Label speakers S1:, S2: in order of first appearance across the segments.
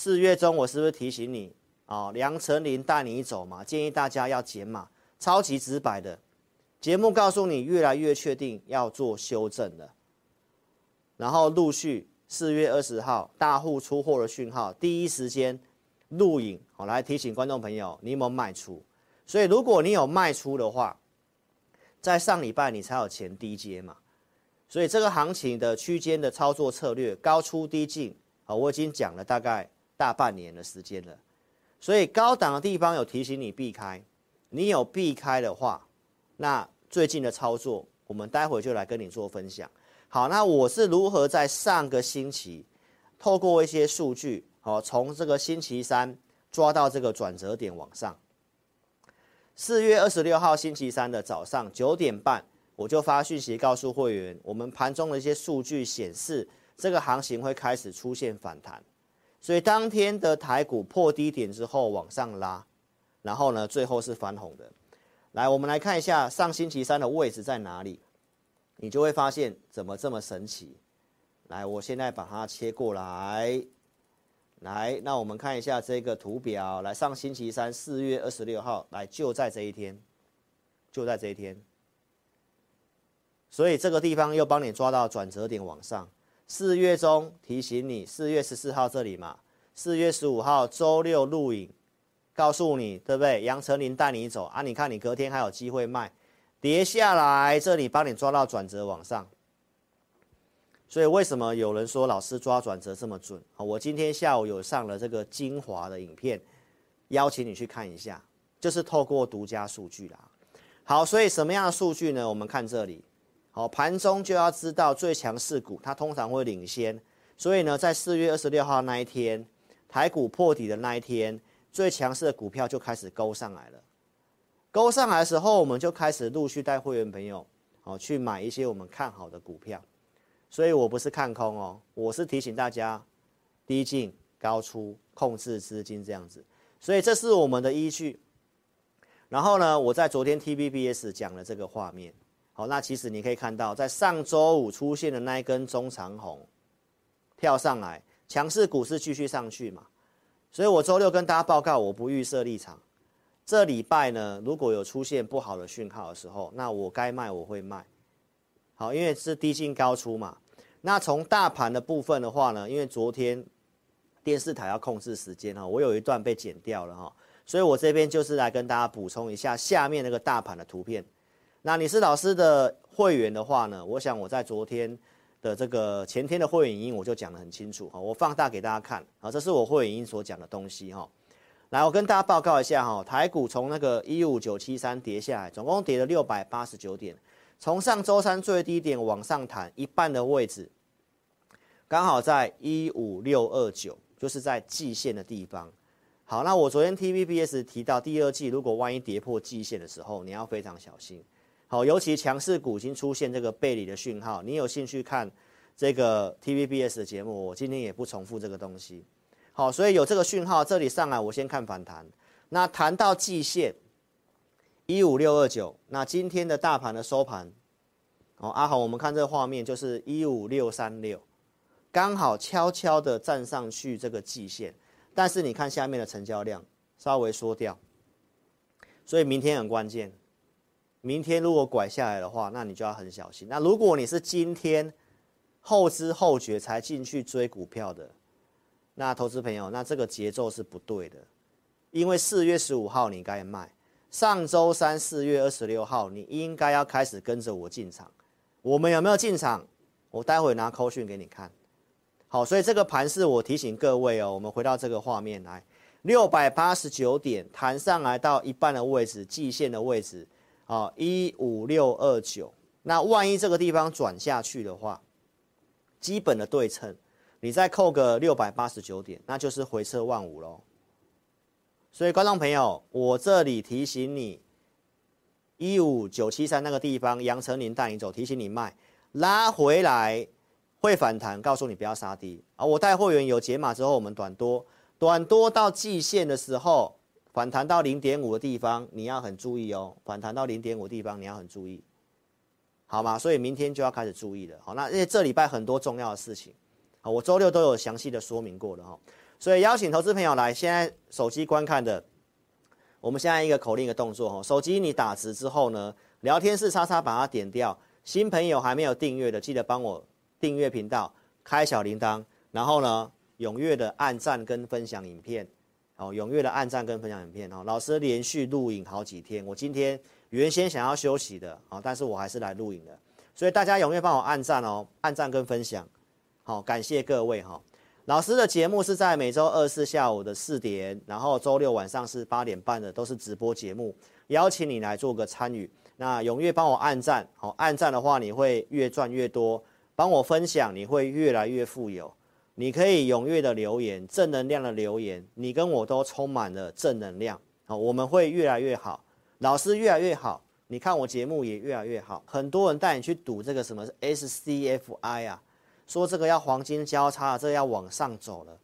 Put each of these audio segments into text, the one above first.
S1: 四月中我是不是提醒你啊？杨丞琳带你走嘛，建议大家要减码，超级直白的节目告诉你，越来越确定要做修正了。然后陆续四月二十号大户出货的讯号，第一时间录影，好来提醒观众朋友，你有没有卖出？所以如果你有卖出的话，在上礼拜你才有钱低接嘛。所以这个行情的区间的操作策略，高出低进啊，我已经讲了大概大半年的时间了。所以高档的地方有提醒你避开，你有避开的话，那最近的操作，我们待会就来跟你做分享。好，那我是如何在上个星期透过一些数据，好，从这个星期三抓到这个转折点往上。四月二十六号星期三的早上九点半，我就发讯息告诉会员，我们盘中的一些数据显示，这个行情会开始出现反弹，所以当天的台股破低点之后往上拉，然后呢，最后是翻红的。来，我们来看一下上星期三的位置在哪里。你就会发现怎么这么神奇，来，我现在把它切过来，来，那我们看一下这个图表，来，上星期三四月二十六号，来，就在这一天，就在这一天，所以这个地方又帮你抓到转折点往上。四月中提醒你，四月十四号这里嘛，四月十五号周六录影，告诉你对不对？杨丞琳带你走啊，你看你隔天还有机会卖。跌下来，这里帮你抓到转折往上，所以为什么有人说老师抓转折这么准啊？我今天下午有上了这个精华的影片，邀请你去看一下，就是透过独家数据啦。好，所以什么样的数据呢？我们看这里，好，盘中就要知道最强势股，它通常会领先，所以呢，在四月二十六号那一天，台股破底的那一天，最强势的股票就开始勾上来了。勾上来的时候，我们就开始陆续带会员朋友，哦，去买一些我们看好的股票。所以我不是看空哦，我是提醒大家低进高出，控制资金这样子。所以这是我们的依据。然后呢，我在昨天 T B B S 讲了这个画面。好，那其实你可以看到，在上周五出现的那一根中长红跳上来，强势股市继续上去嘛。所以我周六跟大家报告，我不预设立场。这礼拜呢，如果有出现不好的讯号的时候，那我该卖我会卖，好，因为是低进高出嘛。那从大盘的部分的话呢，因为昨天电视台要控制时间哈，我有一段被剪掉了哈，所以我这边就是来跟大家补充一下下面那个大盘的图片。那你是老师的会员的话呢，我想我在昨天的这个前天的会影音我就讲得很清楚哈，我放大给大家看啊，这是我会影音所讲的东西哈。来，我跟大家报告一下哈，台股从那个一五九七三跌下来，总共跌了六百八十九点，从上周三最低点往上弹一半的位置，刚好在一五六二九，就是在季线的地方。好，那我昨天 TVBS 提到，第二季如果万一跌破季线的时候，你要非常小心。好，尤其强势股已经出现这个背离的讯号，你有兴趣看这个 TVBS 的节目，我今天也不重复这个东西。好，所以有这个讯号，这里上来我先看反弹。那谈到季线一五六二九，那今天的大盘的收盘，哦，阿豪，我们看这个画面就是一五六三六，刚好悄悄的站上去这个季线，但是你看下面的成交量稍微缩掉，所以明天很关键。明天如果拐下来的话，那你就要很小心。那如果你是今天后知后觉才进去追股票的，那投资朋友，那这个节奏是不对的，因为四月十五号你该卖，上周三四月二十六号你应该要开始跟着我进场。我们有没有进场？我待会拿扣讯给你看。好，所以这个盘是我提醒各位哦，我们回到这个画面来，六百八十九点弹上来到一半的位置，季线的位置，啊，一五六二九。那万一这个地方转下去的话，基本的对称。你再扣个六百八十九点，那就是回撤万五喽。所以观众朋友，我这里提醒你，一五九七三那个地方，杨丞琳带你走，提醒你卖，拉回来会反弹，告诉你不要杀低啊。我带会员有解码之后，我们短多，短多到季线的时候，反弹到零点五的地方，你要很注意哦。反弹到零点五地方，你要很注意，好吗？所以明天就要开始注意了。好，那因为这礼拜很多重要的事情。好我周六都有详细的说明过的哈，所以邀请投资朋友来，现在手机观看的，我们现在一个口令一个动作哈，手机你打直之后呢，聊天室叉叉把它点掉。新朋友还没有订阅的，记得帮我订阅频道，开小铃铛，然后呢，踊跃的按赞跟分享影片，哦，踊跃的按赞跟分享影片哦。老师连续录影好几天，我今天原先想要休息的，哦，但是我还是来录影的，所以大家踊跃帮我按赞哦，按赞跟分享，好，感谢各位哈。老师的节目是在每周二四下午的四点，然后周六晚上是八点半的，都是直播节目，邀请你来做个参与。那踊跃帮我按赞，好，按赞的话你会越赚越多，帮我分享你会越来越富有。你可以踊跃的留言，正能量的留言，你跟我都充满了正能量，好，我们会越来越好，老师越来越好，你看我节目也越来越好。很多人带你去赌这个什么 SCFI 啊。说这个要黄金交叉，这个要往上走了。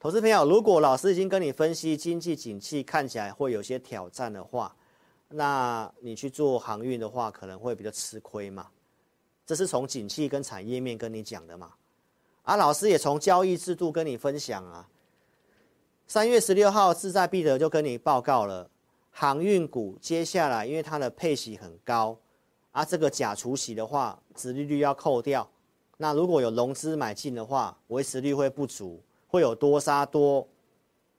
S1: 投资朋友，如果老师已经跟你分析经济景气看起来会有些挑战的话，那你去做航运的话，可能会比较吃亏嘛。这是从景气跟产业面跟你讲的嘛。啊，老师也从交易制度跟你分享啊。三月十六号志在必得就跟你报告了，航运股接下来因为它的配息很高，啊，这个假除息的话，殖利率要扣掉。那如果有融资买进的话，维持率会不足，会有多杀多。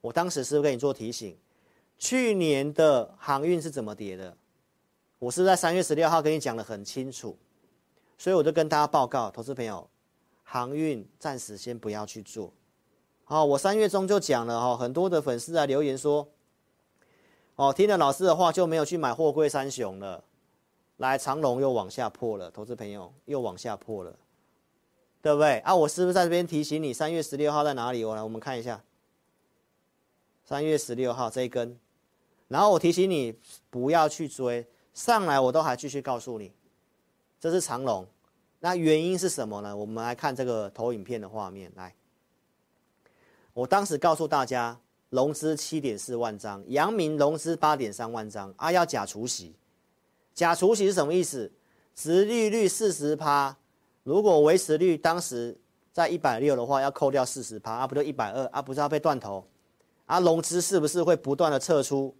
S1: 我当时是不是跟你做提醒？去年的航运是怎么跌的？我是在三月十六号跟你讲得很清楚，所以我就跟大家报告，投资朋友，航运暂时先不要去做。好，我三月中就讲了哈，很多的粉丝来留言说，哦，听了老师的话就没有去买货柜三雄了。来，长龙又往下破了，投资朋友又往下破了。对不对啊？我是不是在这边提醒你，三月十六号在哪里？我来，我们看一下，三月十六号这一根，然后我提醒你不要去追，上来我都还继续告诉你，这是长龙，那原因是什么呢？我们来看这个投影片的画面，来，我当时告诉大家，融资七点四万张，阳明融资八点三万张，啊，要假除息，假除息是什么意思？殖利率四十趴。如果维持率当时在一百六的话，要扣掉四十趴，啊不就一百二啊，不是要被断头，啊融资是不是会不断的撤出？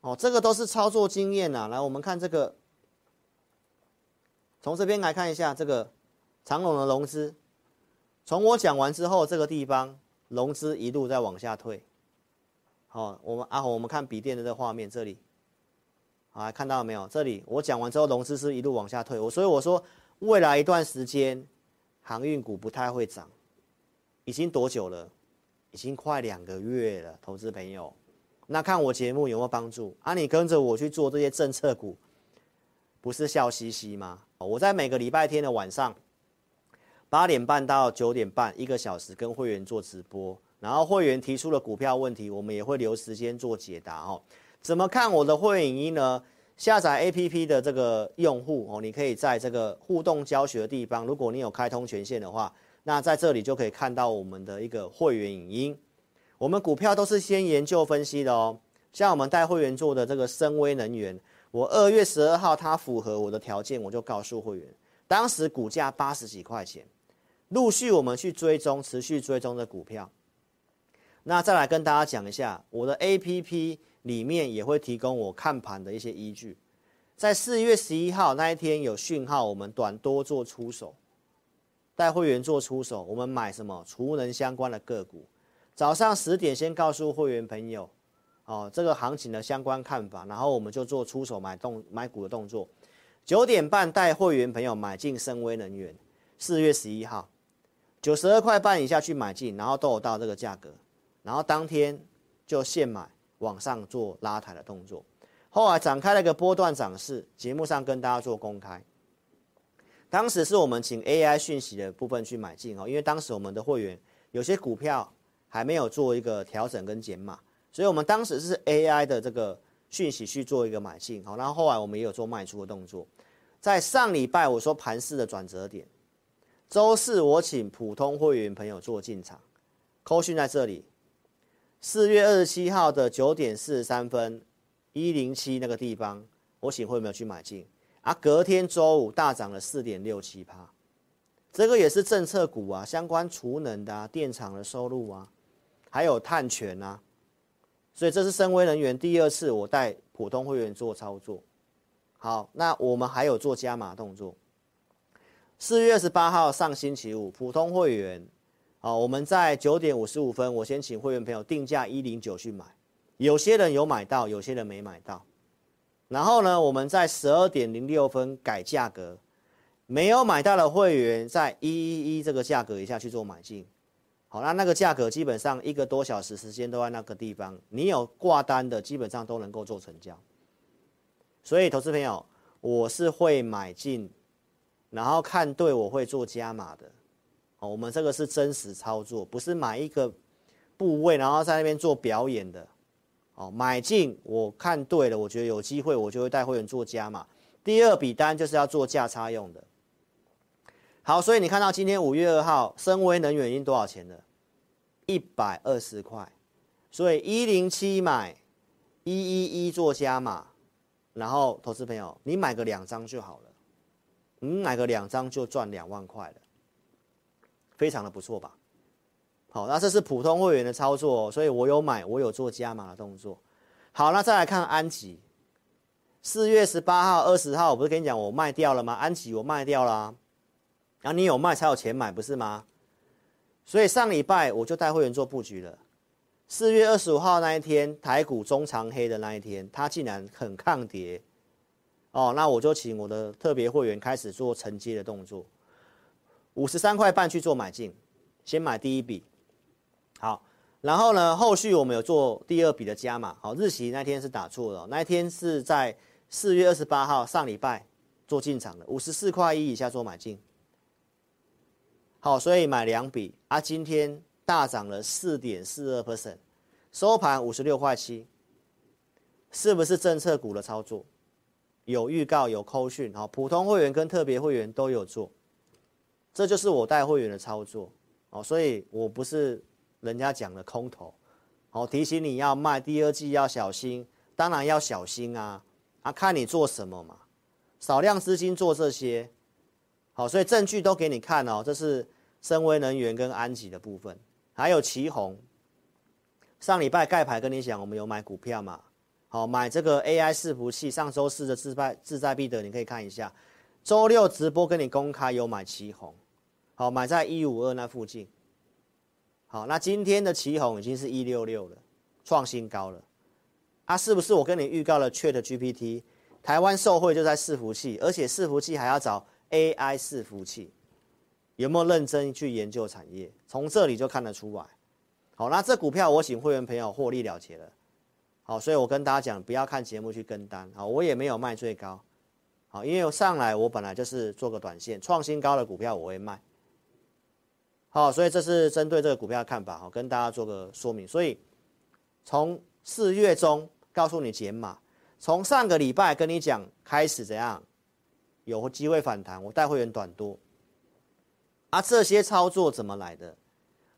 S1: 哦，这个都是操作经验呐。来，我们看这个，从这边来看一下这个长龙的融资，从我讲完之后，这个地方融资一路在往下退。好，我们啊，我们看笔电的这画面这里，好，看到了没有？这里我讲完之后，融资是一路往下退。我所以我说。未来一段时间，航运股不太会涨，已经多久了？已经快两个月了，投资朋友。那看我节目有没有帮助？啊，你跟着我去做这些政策股，不是笑嘻嘻吗？我在每个礼拜天的晚上八点半到九点半，一个小时跟会员做直播，然后会员提出了股票问题，我们也会留时间做解答哦。怎么看我的会员影音呢？下载 APP 的这个用户哦，你可以在这个互动教学的地方，如果你有开通权限的话，那在这里就可以看到我们的一个会员影音。我们股票都是先研究分析的哦，像我们带会员做的这个森崴能源，我二月十二号它符合我的条件，我就告诉会员，当时股价八十几块钱，陆续我们去追踪，持续追踪的股票。那再来跟大家讲一下我的 APP。里面也会提供我看盘的一些依据，在四月十一号那一天有讯号，我们短多做出手，带会员做出手，我们买什么储能相关的个股，早上十点先告诉会员朋友，哦，这个行情的相关看法，然后我们就做出手买动买股的动作，九点半带会员朋友买进森崴能源，四月十一号九十二块半以下去买进，然后都有到这个价格，然后当天就现买。往上做拉抬的动作，后来展开了一个波段涨势，节目上跟大家做公开。当时是我们请 AI 讯息的部分去买进哦，因为当时我们的会员有些股票还没有做一个调整跟减码，所以我们当时是 AI 的这个讯息去做一个买进好，然后后来我们也有做卖出的动作。在上礼拜我说盘势的转折点，周四我请普通会员朋友做进场，扣讯在这里。四月二十七号的九点四十三分，一零七那个地方，我请会没有去买进啊？隔天周五大涨了四点六七趴，这个也是政策股啊，相关储能的啊，电厂的收入啊，还有碳权啊，所以这是深威能源第二次我带普通会员做操作。好，那我们还有做加码动作。四月二十八号上星期五，普通会员，好，我们在九点五十五分，我先请会员朋友定价一零九去买，有些人有买到，有些人没买到。然后呢，我们在十二点零六分改价格。没有买到的会员，在一一一这个价格以下去做买进，好，那那个价格基本上一个多小时时间都在那个地方，你有挂单的基本上都能够做成交。所以，投资朋友，我是会买进，然后看对我会做加码的。哦，我们这个是真实操作，不是买一个部位然后在那边做表演的。哦，买进我看对了，我觉得有机会，我就会带会员做加码。第二笔单就是要做价差用的。好，所以你看到今天五月二号，深威能源已经多少钱了？一百二十块。所以一零七买，一一一做加码，然后投资朋友，你买个两张就好了，你买个两张就赚两万块了，非常的不错吧？好，那这是普通会员的操作，所以我有买，我有做加码的动作。好，那再来看安吉，四月十八号、二十号，我不是跟你讲我卖掉了吗？安吉我卖掉了啊。然后你有卖才有钱买，不是吗？所以上礼拜我就带会员做布局了。四月二十五号那一天，台股中长黑的那一天，它竟然很抗跌。哦，那我就请我的特别会员开始做承接的动作，五十三块半去做买进，先买第一笔。好，然后呢，后续我们有做第二笔的加码。好，日期那天是打错了，那一天是在四月二十八号上礼拜做进场的，五十四块一以下做买进。好，所以买两笔啊，今天大涨了四点四二 percent，收盘五十六块七，是不是政策股的操作？有预告，有扣讯，好，普通会员跟特别会员都有做，这就是我带会员的操作，哦，所以我不是人家讲的空头，好，提醒你要卖，第二季要小心，当然要小心啊，啊，看你做什么嘛，少量资金做这些，好，所以证据都给你看哦，这是。深威能源跟安吉的部分，还有奇鋐。上礼拜盖牌跟你讲，我们有买股票嘛？好，买这个 AI 伺服器。上周四的自在自在必得，你可以看一下。周六直播跟你公开有买奇鋐，好，买在一五二那附近。好，那今天的奇鋐已经是一六六了，创新高了。啊，是不是我跟你预告了 ChatGPT？台湾受惠就在伺服器，而且伺服器还要找 AI 伺服器。有没有认真去研究产业？从这里就看得出来。好，那这股票我请会员朋友获利了结了。好，所以我跟大家讲，不要看节目去跟单。好，我也没有卖最高。好，因为上来我本来就是做个短线，创新高的股票我会卖。好，所以这是针对这个股票看法。好，跟大家做个说明。所以从四月中告诉你减码，从上个礼拜跟你讲开始怎样有机会反弹，我带会员短多。而、啊、这些操作怎么来的，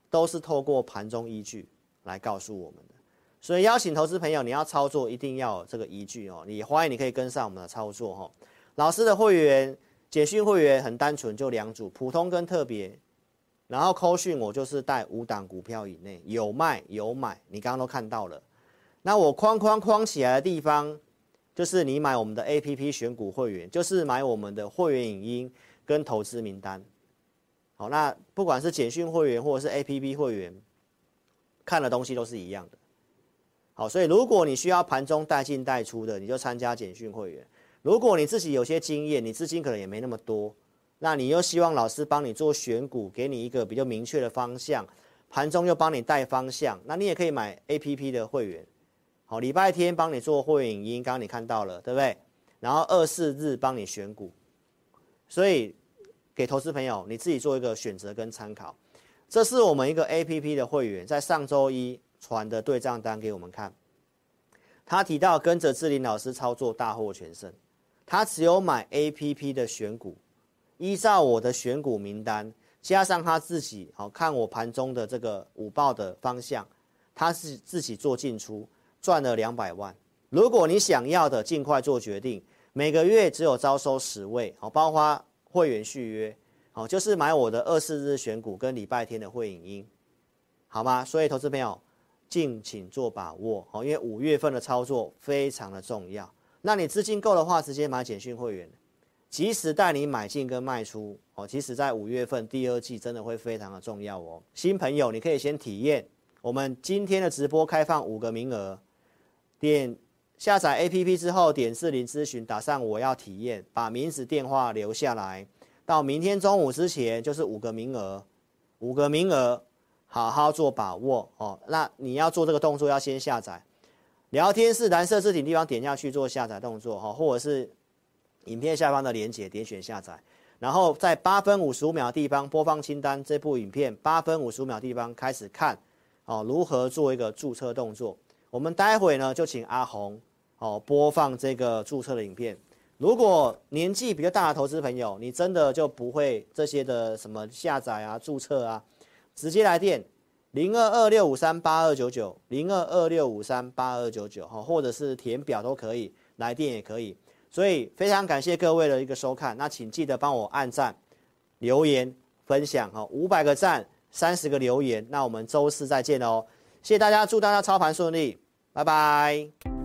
S1: 都是透过盘中依据来告诉我们的。所以邀请投资朋友，你要操作一定要有这个依据哦。你欢迎你可以跟上我们的操作哈。老师的会员简讯会员很单纯，就两组，普通跟特别。然后扣讯我就是带五档股票以内，有卖有买，你刚刚都看到了。那我框框框起来的地方，就是你买我们的 APP 选股会员，就是买我们的会员影音跟投资名单。好，那不管是简讯会员或者是 APP 会员，看的东西都是一样的。好，所以如果你需要盘中带进带出的，你就参加简讯会员。如果你自己有些经验，你资金可能也没那么多，那你又希望老师帮你做选股，给你一个比较明确的方向，盘中又帮你带方向，那你也可以买 APP 的会员。好，礼拜天帮你做会影音，刚刚你看到了，对不对？然后二四日帮你选股，所以。给投资朋友，你自己做一个选择跟参考。这是我们一个 APP 的会员在上周一传的对账单给我们看。他提到跟着志林老师操作大获全胜，他只有买 APP 的选股，依照我的选股名单，加上他自己好看我盘中的这个午报的方向，他是自己做进出，赚了两百万。如果你想要的，尽快做决定。每个月只有招收十位，好，包括。会员续约，好，就是买我的二四日选股跟礼拜天的会影音，好吗？所以投资朋友敬请做把握哦，因为五月份的操作非常的重要。那你资金够的话，直接买简讯会员，及时带你买进跟卖出哦。其实，在五月份第二季真的会非常的重要哦。新朋友，你可以先体验我们今天的直播开放五个名额，点下载 APP 之后，点四零咨询，打上我要体验，把名字电话留下来。到明天中午之前就是五个名额，五个名额，好好做把握哦。那你要做这个动作，要先下载聊天室蓝色字体地方点下去做下载动作哈，或者是影片下方的连接点选下载，然后在八分五十五秒的地方播放清单这部影片，八分五十五秒的地方开始看哦，如何做一个注册动作。我们待会呢就请阿红哦播放这个注册的影片。如果年纪比较大的投资朋友，你真的就不会这些的什么下载啊、注册啊，直接来电零二二六五三八二九九零二二六五三八二九九哈，或者是填表都可以，来电也可以。所以非常感谢各位的一个收看，那请记得帮我按赞、留言、分享哈，五百个赞、三十个留言，那我们周四再见哦，谢谢大家，祝大家操盘顺利，拜拜。